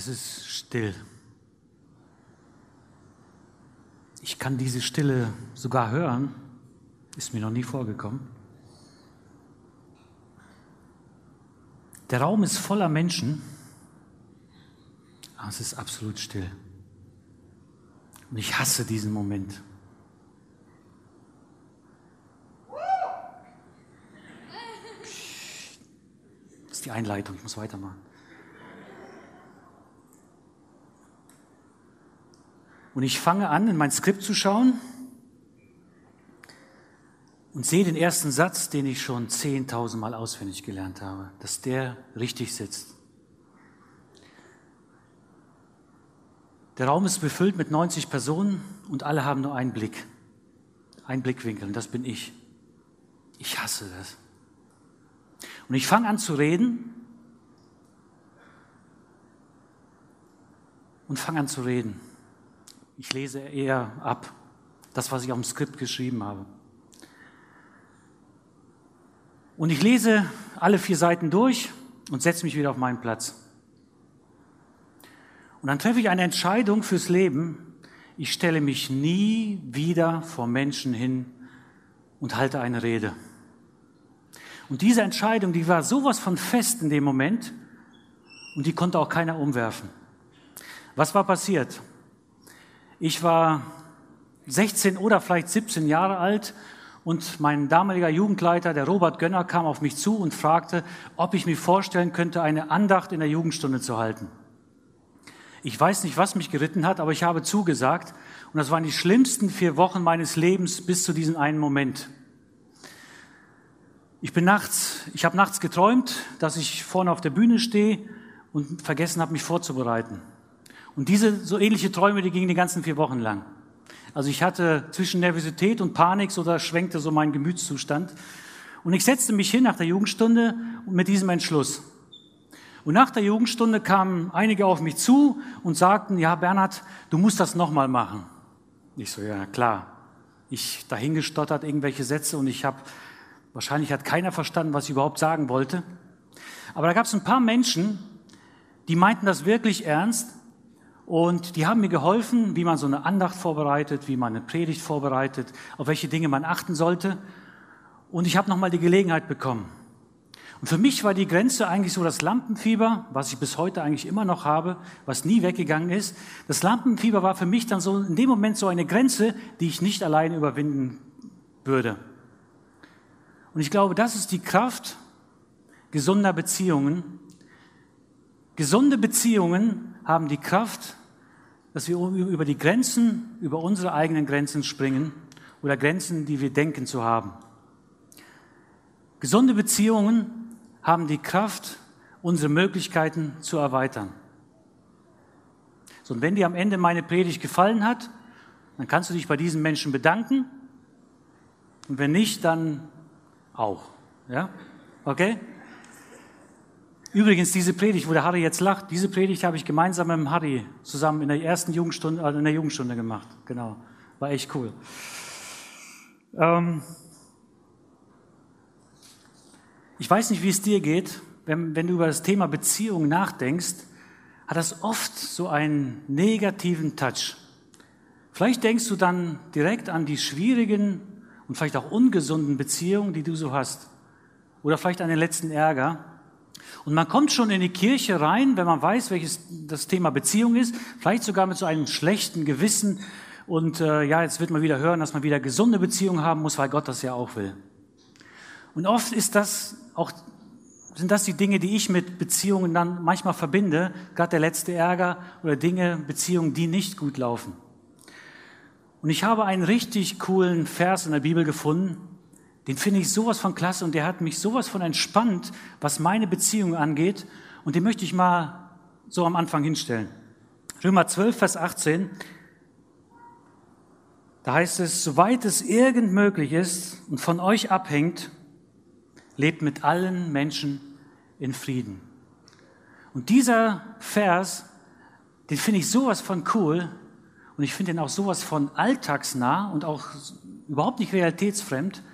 Es ist still. Ich kann diese Stille sogar hören. Ist mir noch nie vorgekommen. Der Raum ist voller Menschen, aber es ist absolut still. Und ich hasse diesen Moment. Das ist die Einleitung, ich muss weitermachen. Und ich fange an, in mein Skript zu schauen und sehe den ersten Satz, den ich schon 10.000 Mal auswendig gelernt habe, dass der richtig sitzt. Der Raum ist befüllt mit 90 Personen und alle haben nur einen Blick, einen Blickwinkel und das bin ich. Ich hasse das. Und ich fange an zu reden und fange an zu reden. Ich lese eher ab, das, was ich auf dem Skript geschrieben habe. Und ich lese alle vier Seiten durch und setze mich wieder auf meinen Platz. Und dann treffe ich eine Entscheidung fürs Leben. Ich stelle mich nie wieder vor Menschen hin und halte eine Rede. Und diese Entscheidung, die war sowas von fest in dem Moment und die konnte auch keiner umwerfen. Was war passiert? Ich war 16 oder vielleicht 17 Jahre alt und mein damaliger Jugendleiter, der Robert Gönner, kam auf mich zu und fragte, ob ich mir vorstellen könnte, eine Andacht in der Jugendstunde zu halten. Ich weiß nicht, was mich geritten hat, aber ich habe zugesagt und das waren die schlimmsten vier Wochen meines Lebens bis zu diesem einen Moment. Ich bin nachts, ich habe nachts geträumt, dass ich vorne auf der Bühne stehe und vergessen habe, mich vorzubereiten. Und diese so ähnliche Träume, die gingen die ganzen vier Wochen lang. Also ich hatte zwischen Nervosität und Panik, so da schwenkte so mein Gemütszustand. Und ich setzte mich hin nach der Jugendstunde mit diesem Entschluss. Und nach der Jugendstunde kamen einige auf mich zu und sagten, ja Bernhard, du musst das nochmal machen. Ich so, ja klar. Ich dahingestottert irgendwelche Sätze und ich habe, wahrscheinlich hat keiner verstanden, was ich überhaupt sagen wollte. Aber da gab es ein paar Menschen, die meinten das wirklich ernst und die haben mir geholfen, wie man so eine Andacht vorbereitet, wie man eine Predigt vorbereitet, auf welche Dinge man achten sollte. Und ich habe nochmal die Gelegenheit bekommen. Und für mich war die Grenze eigentlich so das Lampenfieber, was ich bis heute eigentlich immer noch habe, was nie weggegangen ist. Das Lampenfieber war für mich dann so in dem Moment so eine Grenze, die ich nicht allein überwinden würde. Und ich glaube, das ist die Kraft gesunder Beziehungen. Gesunde Beziehungen haben die Kraft, dass wir über die Grenzen, über unsere eigenen Grenzen springen oder Grenzen, die wir denken zu haben. Gesunde Beziehungen haben die Kraft, unsere Möglichkeiten zu erweitern. So, und wenn dir am Ende meine Predigt gefallen hat, dann kannst du dich bei diesen Menschen bedanken. Und wenn nicht, dann auch. Ja? Okay? Übrigens, diese Predigt, wo der Harry jetzt lacht, diese Predigt habe ich gemeinsam mit dem Harry zusammen in der ersten Jugendstunde, also in der Jugendstunde gemacht. Genau. War echt cool. Ähm ich weiß nicht, wie es dir geht, wenn, wenn du über das Thema Beziehung nachdenkst, hat das oft so einen negativen Touch. Vielleicht denkst du dann direkt an die schwierigen und vielleicht auch ungesunden Beziehungen, die du so hast. Oder vielleicht an den letzten Ärger. Und man kommt schon in die Kirche rein, wenn man weiß, welches das Thema Beziehung ist, vielleicht sogar mit so einem schlechten Gewissen. Und äh, ja, jetzt wird man wieder hören, dass man wieder gesunde Beziehungen haben muss, weil Gott das ja auch will. Und oft ist das auch, sind das die Dinge, die ich mit Beziehungen dann manchmal verbinde, gerade der letzte Ärger oder Dinge, Beziehungen, die nicht gut laufen. Und ich habe einen richtig coolen Vers in der Bibel gefunden, den finde ich sowas von klasse und der hat mich sowas von entspannt, was meine Beziehung angeht. Und den möchte ich mal so am Anfang hinstellen. Römer 12, Vers 18. Da heißt es, soweit es irgend möglich ist und von euch abhängt, lebt mit allen Menschen in Frieden. Und dieser Vers, den finde ich sowas von cool und ich finde den auch sowas von alltagsnah und auch überhaupt nicht realitätsfremd,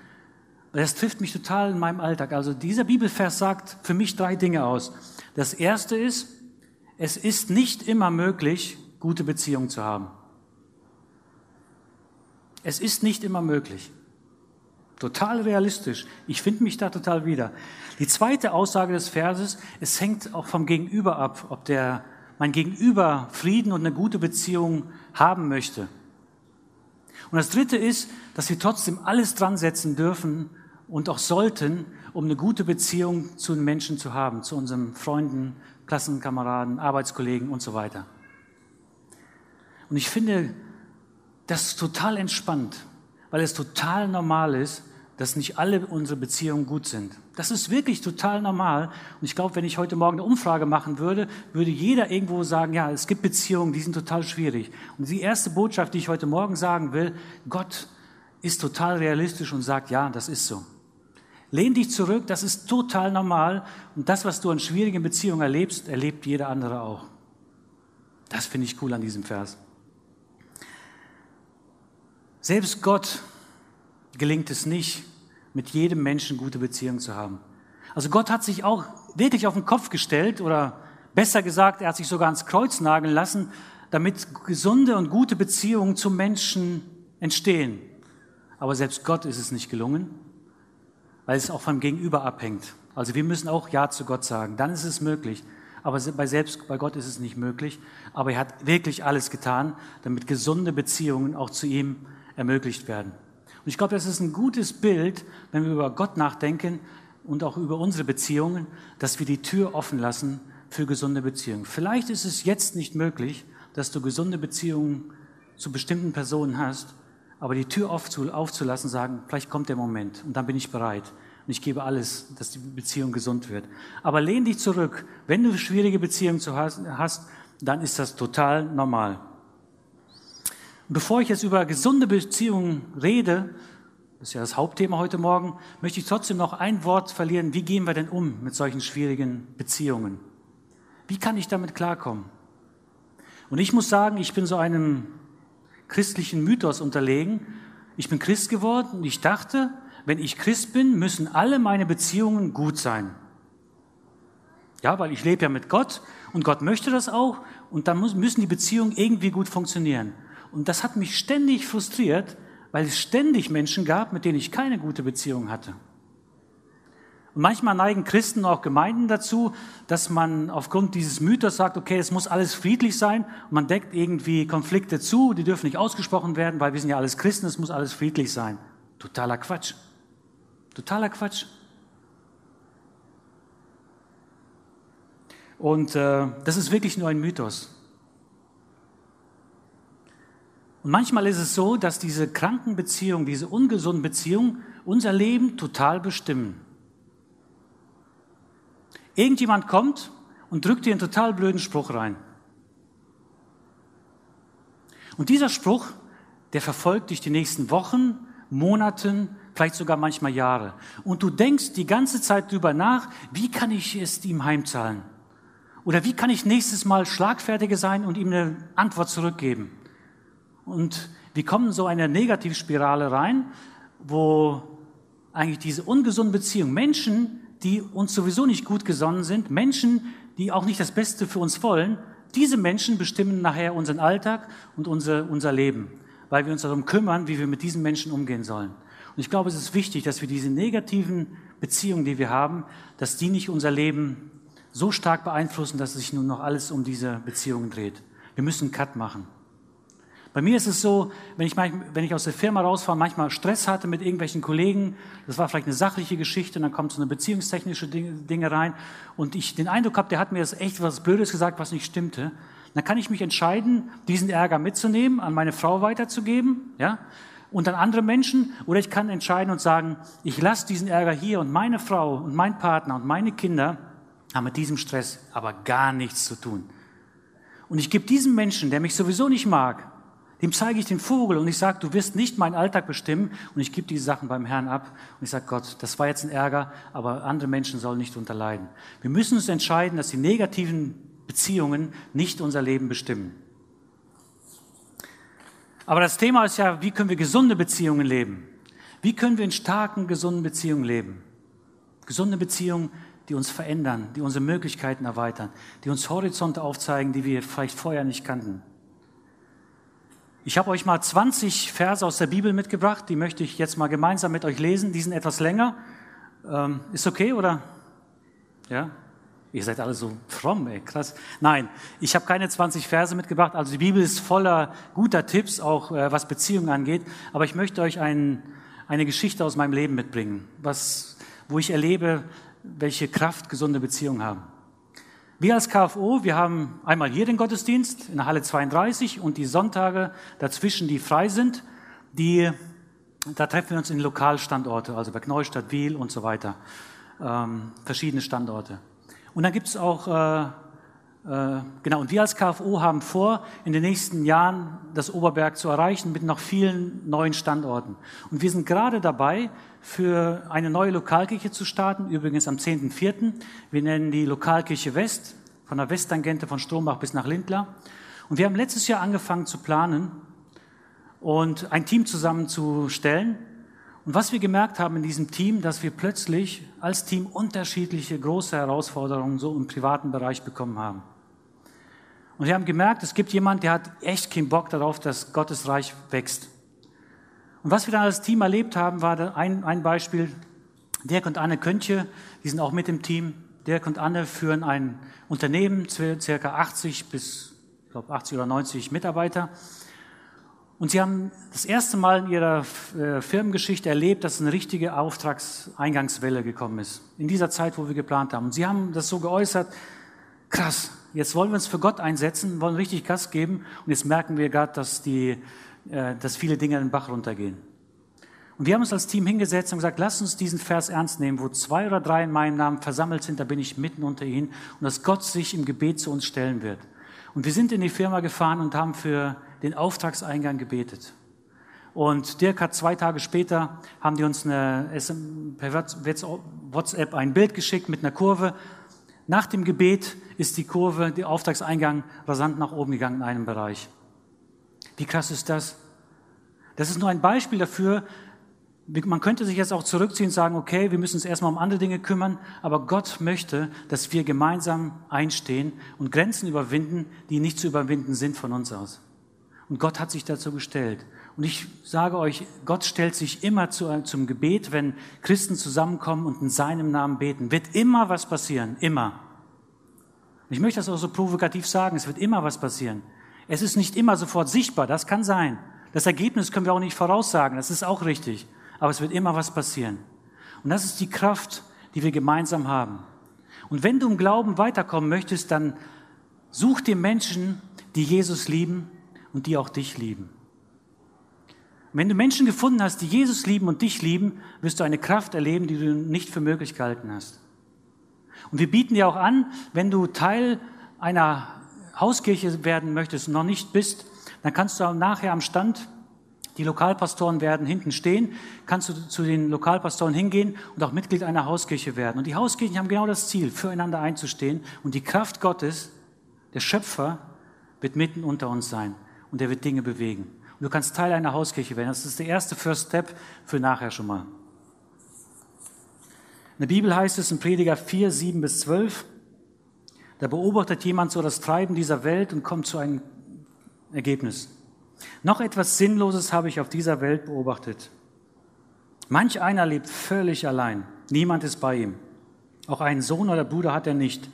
das trifft mich total in meinem Alltag. Also dieser Bibelvers sagt für mich drei Dinge aus. Das erste ist, es ist nicht immer möglich, gute Beziehungen zu haben. Es ist nicht immer möglich. Total realistisch. Ich finde mich da total wieder. Die zweite Aussage des Verses, es hängt auch vom Gegenüber ab, ob der, mein Gegenüber Frieden und eine gute Beziehung haben möchte. Und das dritte ist, dass wir trotzdem alles dran setzen dürfen und auch sollten, um eine gute Beziehung zu den Menschen zu haben, zu unseren Freunden, Klassenkameraden, Arbeitskollegen und so weiter. Und ich finde das total entspannt, weil es total normal ist, dass nicht alle unsere Beziehungen gut sind. Das ist wirklich total normal. Und ich glaube, wenn ich heute Morgen eine Umfrage machen würde, würde jeder irgendwo sagen, ja, es gibt Beziehungen, die sind total schwierig. Und die erste Botschaft, die ich heute Morgen sagen will, Gott ist total realistisch und sagt, ja, das ist so. Lehn dich zurück, das ist total normal. Und das, was du an schwierigen Beziehungen erlebst, erlebt jeder andere auch. Das finde ich cool an diesem Vers. Selbst Gott gelingt es nicht, mit jedem Menschen gute Beziehungen zu haben. Also Gott hat sich auch wirklich auf den Kopf gestellt oder besser gesagt, er hat sich sogar ans Kreuz nageln lassen, damit gesunde und gute Beziehungen zum Menschen entstehen. Aber selbst Gott ist es nicht gelungen, weil es auch vom Gegenüber abhängt. Also wir müssen auch Ja zu Gott sagen, dann ist es möglich. Aber bei selbst bei Gott ist es nicht möglich. Aber er hat wirklich alles getan, damit gesunde Beziehungen auch zu ihm ermöglicht werden. Und ich glaube, das ist ein gutes Bild, wenn wir über Gott nachdenken und auch über unsere Beziehungen, dass wir die Tür offen lassen für gesunde Beziehungen. Vielleicht ist es jetzt nicht möglich, dass du gesunde Beziehungen zu bestimmten Personen hast, aber die Tür aufzulassen, sagen, vielleicht kommt der Moment und dann bin ich bereit. Und ich gebe alles, dass die Beziehung gesund wird. Aber lehn dich zurück. Wenn du schwierige Beziehungen hast, dann ist das total normal. Bevor ich jetzt über gesunde Beziehungen rede, das ist ja das Hauptthema heute Morgen, möchte ich trotzdem noch ein Wort verlieren. Wie gehen wir denn um mit solchen schwierigen Beziehungen? Wie kann ich damit klarkommen? Und ich muss sagen, ich bin so einem christlichen Mythos unterlegen. Ich bin Christ geworden und ich dachte, wenn ich Christ bin, müssen alle meine Beziehungen gut sein. Ja, weil ich lebe ja mit Gott und Gott möchte das auch und dann müssen die Beziehungen irgendwie gut funktionieren. Und das hat mich ständig frustriert, weil es ständig Menschen gab, mit denen ich keine gute Beziehung hatte. Und manchmal neigen Christen auch Gemeinden dazu, dass man aufgrund dieses Mythos sagt, okay, es muss alles friedlich sein. Und man deckt irgendwie Konflikte zu, die dürfen nicht ausgesprochen werden, weil wir sind ja alles Christen, es muss alles friedlich sein. Totaler Quatsch. Totaler Quatsch. Und äh, das ist wirklich nur ein Mythos. Und manchmal ist es so, dass diese kranken Beziehungen, diese ungesunden Beziehungen unser Leben total bestimmen. Irgendjemand kommt und drückt dir einen total blöden Spruch rein. Und dieser Spruch, der verfolgt dich die nächsten Wochen, Monaten, vielleicht sogar manchmal Jahre. Und du denkst die ganze Zeit drüber nach, wie kann ich es ihm heimzahlen? Oder wie kann ich nächstes Mal schlagfertiger sein und ihm eine Antwort zurückgeben? Und wir kommen so eine Negativspirale rein, wo eigentlich diese ungesunden Beziehungen, Menschen, die uns sowieso nicht gut gesonnen sind, Menschen, die auch nicht das Beste für uns wollen, diese Menschen bestimmen nachher unseren Alltag und unser, unser Leben, weil wir uns darum kümmern, wie wir mit diesen Menschen umgehen sollen. Und ich glaube, es ist wichtig, dass wir diese negativen Beziehungen, die wir haben, dass die nicht unser Leben so stark beeinflussen, dass sich nur noch alles um diese Beziehungen dreht. Wir müssen einen Cut machen. Bei mir ist es so, wenn ich, wenn ich aus der Firma rausfahre, manchmal Stress hatte mit irgendwelchen Kollegen, das war vielleicht eine sachliche Geschichte, und dann kommt so eine beziehungstechnische Dinge rein und ich den Eindruck habe, der hat mir das echt was Blödes gesagt, was nicht stimmte, dann kann ich mich entscheiden, diesen Ärger mitzunehmen, an meine Frau weiterzugeben, ja, und an andere Menschen, oder ich kann entscheiden und sagen, ich lasse diesen Ärger hier und meine Frau und mein Partner und meine Kinder haben mit diesem Stress aber gar nichts zu tun. Und ich gebe diesem Menschen, der mich sowieso nicht mag, dem zeige ich den Vogel und ich sage, du wirst nicht meinen Alltag bestimmen und ich gebe die Sachen beim Herrn ab und ich sage, Gott, das war jetzt ein Ärger, aber andere Menschen sollen nicht unterleiden. Wir müssen uns entscheiden, dass die negativen Beziehungen nicht unser Leben bestimmen. Aber das Thema ist ja, wie können wir gesunde Beziehungen leben? Wie können wir in starken, gesunden Beziehungen leben? Gesunde Beziehungen, die uns verändern, die unsere Möglichkeiten erweitern, die uns Horizonte aufzeigen, die wir vielleicht vorher nicht kannten. Ich habe euch mal 20 Verse aus der Bibel mitgebracht, die möchte ich jetzt mal gemeinsam mit euch lesen. Die sind etwas länger. Ähm, ist okay oder? Ja? Ihr seid alle so fromm, ey, krass. Nein, ich habe keine 20 Verse mitgebracht. Also die Bibel ist voller guter Tipps, auch äh, was Beziehungen angeht. Aber ich möchte euch ein, eine Geschichte aus meinem Leben mitbringen, was, wo ich erlebe, welche Kraft gesunde Beziehungen haben. Wir als KFO, wir haben einmal hier den Gottesdienst in der Halle 32 und die Sonntage dazwischen, die frei sind, die, da treffen wir uns in Lokalstandorte, also bei Neustadt, Wiel und so weiter, ähm, verschiedene Standorte. Und dann gibt es auch, äh, genau, und wir als KFO haben vor, in den nächsten Jahren das Oberberg zu erreichen mit noch vielen neuen Standorten. Und wir sind gerade dabei, für eine neue Lokalkirche zu starten, übrigens am 10.04. Wir nennen die Lokalkirche West, von der Westtangente von Strombach bis nach Lindlar. Und wir haben letztes Jahr angefangen zu planen und ein Team zusammenzustellen, und was wir gemerkt haben in diesem Team, dass wir plötzlich als Team unterschiedliche große Herausforderungen so im privaten Bereich bekommen haben. Und wir haben gemerkt, es gibt jemand, der hat echt keinen Bock darauf, dass Gottes Reich wächst. Und was wir dann als Team erlebt haben, war ein, ein Beispiel. Dirk und Anne Köntje, die sind auch mit im Team. Dirk und Anne führen ein Unternehmen, circa 80 bis, ich glaube, 80 oder 90 Mitarbeiter. Und sie haben das erste Mal in ihrer äh, Firmengeschichte erlebt, dass eine richtige Auftragseingangswelle gekommen ist. In dieser Zeit, wo wir geplant haben. Und sie haben das so geäußert, krass, jetzt wollen wir uns für Gott einsetzen, wollen richtig Gas geben. Und jetzt merken wir gerade, dass, die, äh, dass viele Dinge in den Bach runtergehen. Und wir haben uns als Team hingesetzt und gesagt, lass uns diesen Vers ernst nehmen, wo zwei oder drei in meinem Namen versammelt sind, da bin ich mitten unter ihnen. Und dass Gott sich im Gebet zu uns stellen wird. Und wir sind in die Firma gefahren und haben für den Auftragseingang gebetet. Und Dirk hat zwei Tage später, haben die uns eine, per WhatsApp ein Bild geschickt mit einer Kurve. Nach dem Gebet ist die Kurve, der Auftragseingang rasant nach oben gegangen in einem Bereich. Wie krass ist das? Das ist nur ein Beispiel dafür, man könnte sich jetzt auch zurückziehen und sagen, okay, wir müssen uns erstmal um andere Dinge kümmern, aber Gott möchte, dass wir gemeinsam einstehen und Grenzen überwinden, die nicht zu überwinden sind von uns aus. Und Gott hat sich dazu gestellt. Und ich sage euch, Gott stellt sich immer zu, zum Gebet, wenn Christen zusammenkommen und in seinem Namen beten. Wird immer was passieren, immer. Ich möchte das auch so provokativ sagen, es wird immer was passieren. Es ist nicht immer sofort sichtbar, das kann sein. Das Ergebnis können wir auch nicht voraussagen, das ist auch richtig. Aber es wird immer was passieren. Und das ist die Kraft, die wir gemeinsam haben. Und wenn du im Glauben weiterkommen möchtest, dann such dir Menschen, die Jesus lieben und die auch dich lieben. Wenn du Menschen gefunden hast, die Jesus lieben und dich lieben, wirst du eine Kraft erleben, die du nicht für möglich gehalten hast. Und wir bieten dir auch an, wenn du Teil einer Hauskirche werden möchtest und noch nicht bist, dann kannst du nachher am Stand, die Lokalpastoren werden hinten stehen, kannst du zu den Lokalpastoren hingehen und auch Mitglied einer Hauskirche werden. Und die Hauskirchen haben genau das Ziel, füreinander einzustehen und die Kraft Gottes, der Schöpfer, wird mitten unter uns sein und er wird Dinge bewegen. Und du kannst Teil einer Hauskirche werden. Das ist der erste First Step für nachher schon mal. In der Bibel heißt es in Prediger 4, 7 bis 12, da beobachtet jemand so das Treiben dieser Welt und kommt zu einem Ergebnis. Noch etwas Sinnloses habe ich auf dieser Welt beobachtet. Manch einer lebt völlig allein. Niemand ist bei ihm. Auch einen Sohn oder Bruder hat er nicht.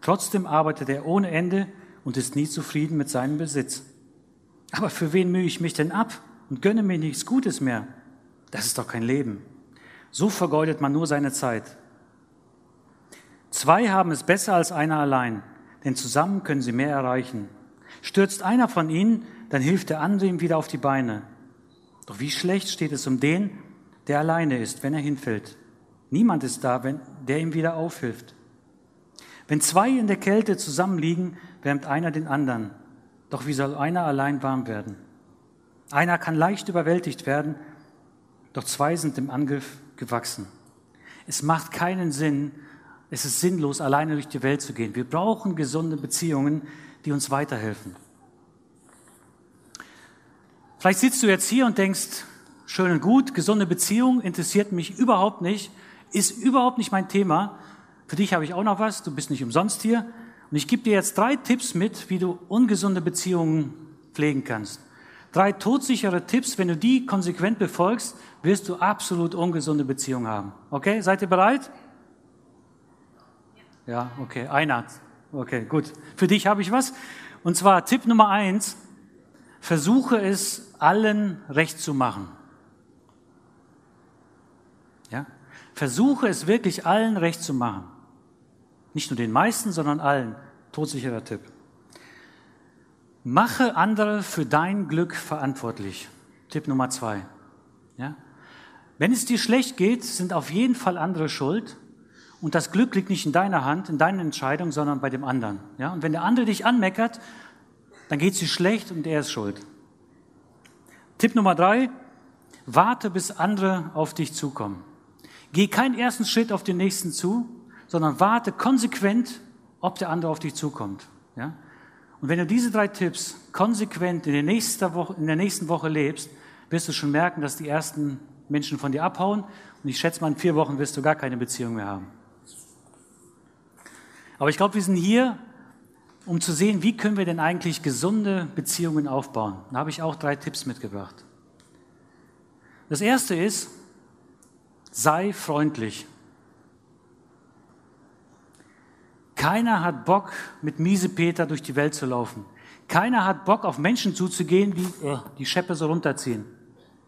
Trotzdem arbeitet er ohne Ende und ist nie zufrieden mit seinem Besitz. Aber für wen mühe ich mich denn ab und gönne mir nichts Gutes mehr? Das ist doch kein Leben. So vergeudet man nur seine Zeit. Zwei haben es besser als einer allein, denn zusammen können sie mehr erreichen. Stürzt einer von ihnen, dann hilft der andere ihm wieder auf die Beine. Doch wie schlecht steht es um den, der alleine ist, wenn er hinfällt. Niemand ist da, wenn, der ihm wieder aufhilft. Wenn zwei in der Kälte zusammenliegen, wärmt einer den anderen. Doch wie soll einer allein warm werden? Einer kann leicht überwältigt werden, doch zwei sind dem Angriff gewachsen. Es macht keinen Sinn, es ist sinnlos, alleine durch die Welt zu gehen. Wir brauchen gesunde Beziehungen, die uns weiterhelfen. Vielleicht sitzt du jetzt hier und denkst, schön und gut, gesunde Beziehung interessiert mich überhaupt nicht, ist überhaupt nicht mein Thema. Für dich habe ich auch noch was, du bist nicht umsonst hier. Und ich gebe dir jetzt drei Tipps mit, wie du ungesunde Beziehungen pflegen kannst. Drei todsichere Tipps, wenn du die konsequent befolgst, wirst du absolut ungesunde Beziehungen haben. Okay, seid ihr bereit? Ja, okay, einer. Okay, gut. Für dich habe ich was. Und zwar Tipp Nummer eins, versuche es allen recht zu machen. Ja? Versuche es wirklich allen recht zu machen. Nicht nur den meisten, sondern allen. Todsicherer Tipp. Mache andere für dein Glück verantwortlich. Tipp Nummer zwei. Ja? Wenn es dir schlecht geht, sind auf jeden Fall andere schuld. Und das Glück liegt nicht in deiner Hand, in deiner Entscheidung, sondern bei dem anderen. Ja? Und wenn der andere dich anmeckert, dann geht es dir schlecht und er ist schuld. Tipp Nummer drei, warte, bis andere auf dich zukommen. Geh keinen ersten Schritt auf den nächsten zu, sondern warte konsequent, ob der andere auf dich zukommt. Ja? Und wenn du diese drei Tipps konsequent in der, nächsten Woche, in der nächsten Woche lebst, wirst du schon merken, dass die ersten Menschen von dir abhauen. Und ich schätze mal, in vier Wochen wirst du gar keine Beziehung mehr haben. Aber ich glaube, wir sind hier, um zu sehen, wie können wir denn eigentlich gesunde Beziehungen aufbauen. Da habe ich auch drei Tipps mitgebracht. Das erste ist, sei freundlich. Keiner hat Bock, mit miese Peter durch die Welt zu laufen. Keiner hat Bock, auf Menschen zuzugehen, die äh, die Scheppe so runterziehen.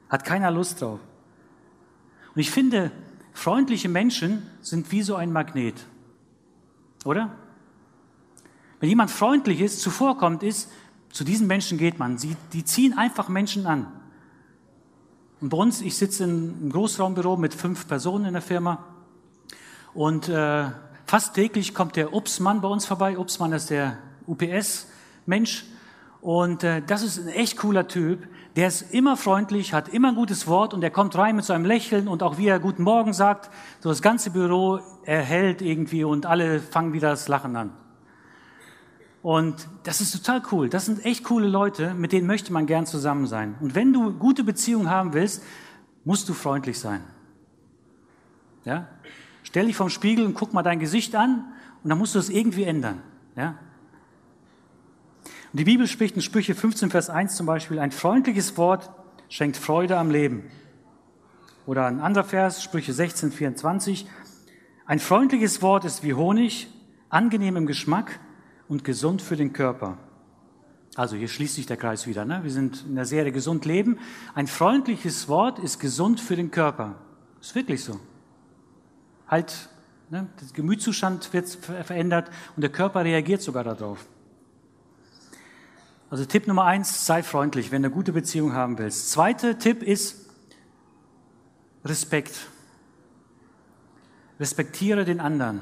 Hat keiner Lust drauf. Und ich finde, freundliche Menschen sind wie so ein Magnet. Oder? Wenn jemand freundlich ist, zuvorkommt, ist, zu diesen Menschen geht man. Sie, die ziehen einfach Menschen an. Und bei uns, ich sitze in einem Großraumbüro mit fünf Personen in der Firma und äh, Fast täglich kommt der Obstmann bei uns vorbei. Obstmann ist der UPS-Mensch. Und äh, das ist ein echt cooler Typ. Der ist immer freundlich, hat immer ein gutes Wort und der kommt rein mit so einem Lächeln und auch wie er Guten Morgen sagt, so das ganze Büro erhält irgendwie und alle fangen wieder das Lachen an. Und das ist total cool. Das sind echt coole Leute, mit denen möchte man gern zusammen sein. Und wenn du gute Beziehungen haben willst, musst du freundlich sein. Ja? Stell dich vom Spiegel und guck mal dein Gesicht an und dann musst du es irgendwie ändern. Ja? Und die Bibel spricht in Sprüche 15, Vers 1 zum Beispiel, ein freundliches Wort schenkt Freude am Leben. Oder ein anderer Vers, Sprüche 16, 24, ein freundliches Wort ist wie Honig, angenehm im Geschmack und gesund für den Körper. Also hier schließt sich der Kreis wieder. Ne? Wir sind in der Serie Gesund Leben. Ein freundliches Wort ist gesund für den Körper. Ist wirklich so halt, ne, der Gemütszustand wird verändert und der Körper reagiert sogar darauf. Also Tipp Nummer eins, sei freundlich, wenn du eine gute Beziehung haben willst. Zweiter Tipp ist Respekt. Respektiere den anderen.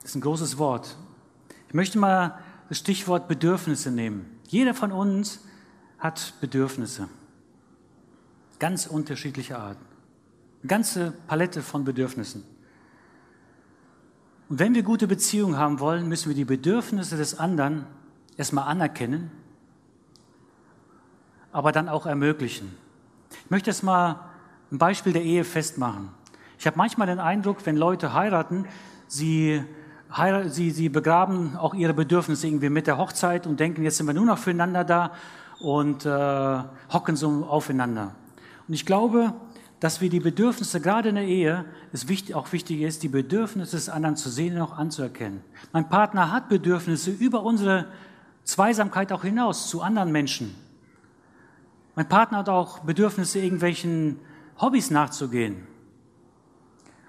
Das ist ein großes Wort. Ich möchte mal das Stichwort Bedürfnisse nehmen. Jeder von uns hat Bedürfnisse. Ganz unterschiedliche Arten. Ganze Palette von Bedürfnissen. Und wenn wir gute Beziehungen haben wollen, müssen wir die Bedürfnisse des anderen erstmal anerkennen, aber dann auch ermöglichen. Ich möchte jetzt mal ein Beispiel der Ehe festmachen. Ich habe manchmal den Eindruck, wenn Leute heiraten, sie, sie, sie begraben auch ihre Bedürfnisse irgendwie mit der Hochzeit und denken, jetzt sind wir nur noch füreinander da und äh, hocken so aufeinander. Und ich glaube, dass wir die Bedürfnisse, gerade in der Ehe, es wichtig, auch wichtig ist, die Bedürfnisse des anderen zu sehen und auch anzuerkennen. Mein Partner hat Bedürfnisse über unsere Zweisamkeit auch hinaus zu anderen Menschen. Mein Partner hat auch Bedürfnisse, irgendwelchen Hobbys nachzugehen.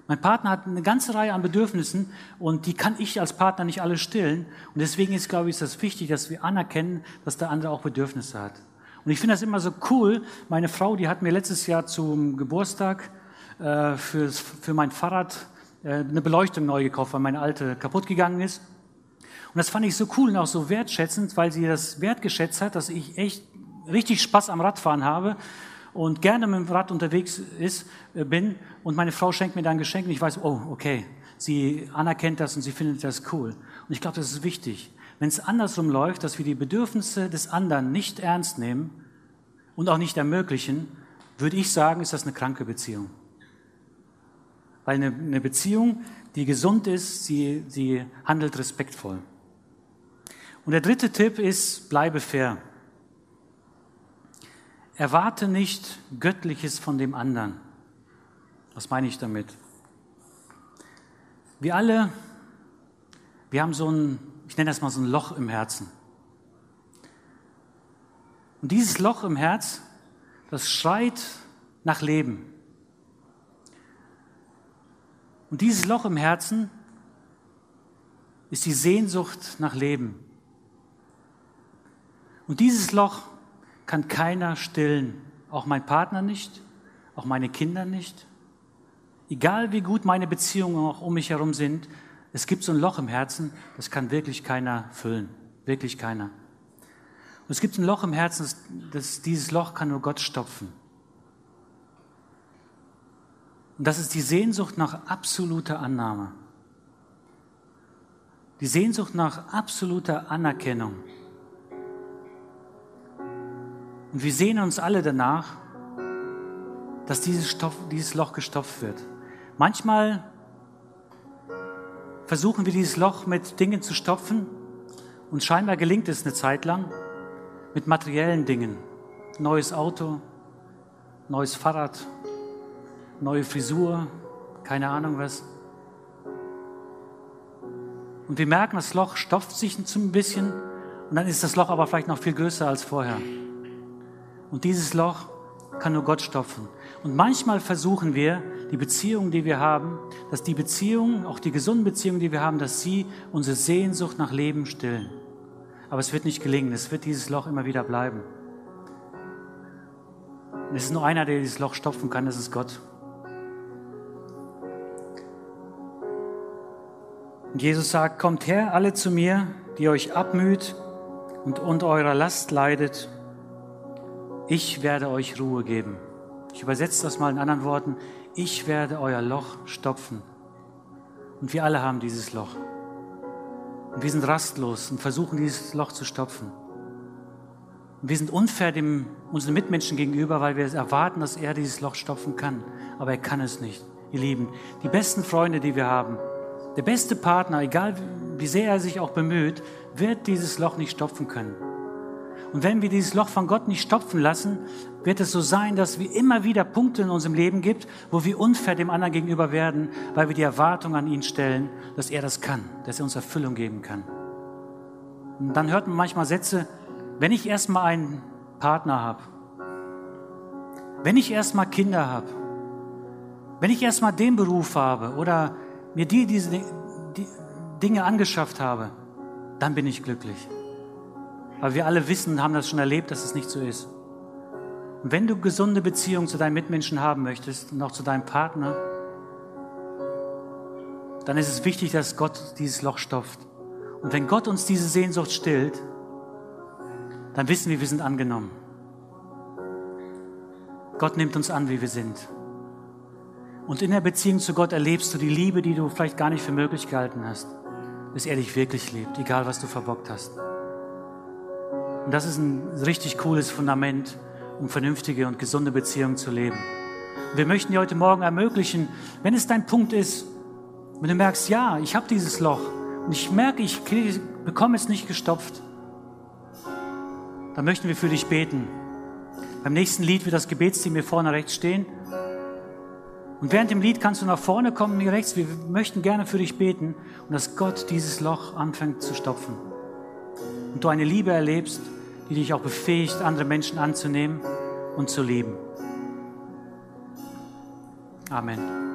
Mein Partner hat eine ganze Reihe an Bedürfnissen und die kann ich als Partner nicht alle stillen. Und deswegen ist, glaube ich, ist das wichtig, dass wir anerkennen, dass der andere auch Bedürfnisse hat. Und ich finde das immer so cool. Meine Frau, die hat mir letztes Jahr zum Geburtstag äh, für, für mein Fahrrad äh, eine Beleuchtung neu gekauft, weil meine alte kaputt gegangen ist. Und das fand ich so cool und auch so wertschätzend, weil sie das wertgeschätzt hat, dass ich echt richtig Spaß am Radfahren habe und gerne mit dem Rad unterwegs ist, äh, bin. Und meine Frau schenkt mir dann ein Geschenk und ich weiß, oh, okay, sie anerkennt das und sie findet das cool. Und ich glaube, das ist wichtig wenn es andersrum läuft, dass wir die Bedürfnisse des anderen nicht ernst nehmen und auch nicht ermöglichen, würde ich sagen, ist das eine kranke Beziehung. Weil eine, eine Beziehung, die gesund ist, sie, sie handelt respektvoll. Und der dritte Tipp ist, bleibe fair. Erwarte nicht Göttliches von dem anderen. Was meine ich damit? Wir alle, wir haben so ein, ich nenne das mal so ein Loch im Herzen. Und dieses Loch im Herz, das schreit nach Leben. Und dieses Loch im Herzen ist die Sehnsucht nach Leben. Und dieses Loch kann keiner stillen, auch mein Partner nicht, auch meine Kinder nicht. Egal wie gut meine Beziehungen auch um mich herum sind, es gibt so ein Loch im Herzen, das kann wirklich keiner füllen, wirklich keiner. Und es gibt ein Loch im Herzen, das, das, dieses Loch kann nur Gott stopfen. Und das ist die Sehnsucht nach absoluter Annahme. Die Sehnsucht nach absoluter Anerkennung. Und wir sehnen uns alle danach, dass dieses, Stoff, dieses Loch gestopft wird. Manchmal versuchen wir dieses Loch mit Dingen zu stopfen und scheinbar gelingt es eine Zeit lang mit materiellen Dingen. Neues Auto, neues Fahrrad, neue Frisur, keine Ahnung was. Und wir merken, das Loch stopft sich ein bisschen und dann ist das Loch aber vielleicht noch viel größer als vorher. Und dieses Loch kann nur Gott stopfen. Und manchmal versuchen wir, die Beziehungen, die wir haben, dass die Beziehungen, auch die gesunden Beziehungen, die wir haben, dass sie unsere Sehnsucht nach Leben stillen. Aber es wird nicht gelingen, es wird dieses Loch immer wieder bleiben. Und es ist nur einer, der dieses Loch stopfen kann, das ist Gott. Und Jesus sagt, kommt her alle zu mir, die euch abmüht und unter eurer Last leidet ich werde euch Ruhe geben. Ich übersetze das mal in anderen Worten. Ich werde euer Loch stopfen. Und wir alle haben dieses Loch. Und wir sind rastlos und versuchen dieses Loch zu stopfen. Und wir sind unfair dem, unseren Mitmenschen gegenüber, weil wir erwarten, dass er dieses Loch stopfen kann. Aber er kann es nicht. Ihr Lieben, die besten Freunde, die wir haben, der beste Partner, egal wie sehr er sich auch bemüht, wird dieses Loch nicht stopfen können. Und wenn wir dieses Loch von Gott nicht stopfen lassen, wird es so sein, dass wir immer wieder Punkte in unserem Leben gibt, wo wir unfair dem anderen gegenüber werden, weil wir die Erwartung an ihn stellen, dass er das kann, dass er uns Erfüllung geben kann. Und dann hört man manchmal Sätze, wenn ich erstmal einen Partner habe, wenn ich erstmal Kinder habe, wenn ich erstmal den Beruf habe oder mir die, diese die Dinge angeschafft habe, dann bin ich glücklich. Aber wir alle wissen, haben das schon erlebt, dass es nicht so ist. Und wenn du gesunde Beziehungen zu deinen Mitmenschen haben möchtest und auch zu deinem Partner, dann ist es wichtig, dass Gott dieses Loch stopft. Und wenn Gott uns diese Sehnsucht stillt, dann wissen wir, wir sind angenommen. Gott nimmt uns an, wie wir sind. Und in der Beziehung zu Gott erlebst du die Liebe, die du vielleicht gar nicht für möglich gehalten hast, bis er dich wirklich liebt, egal was du verbockt hast. Und das ist ein richtig cooles Fundament, um vernünftige und gesunde Beziehungen zu leben. Und wir möchten dir heute Morgen ermöglichen, wenn es dein Punkt ist, wenn du merkst, ja, ich habe dieses Loch und ich merke, ich bekomme es nicht gestopft, dann möchten wir für dich beten. Beim nächsten Lied wird das Gebetsteam hier vorne rechts stehen. Und während dem Lied kannst du nach vorne kommen, hier rechts. Wir möchten gerne für dich beten und dass Gott dieses Loch anfängt zu stopfen und du eine Liebe erlebst, die dich auch befähigt, andere Menschen anzunehmen und zu lieben. Amen.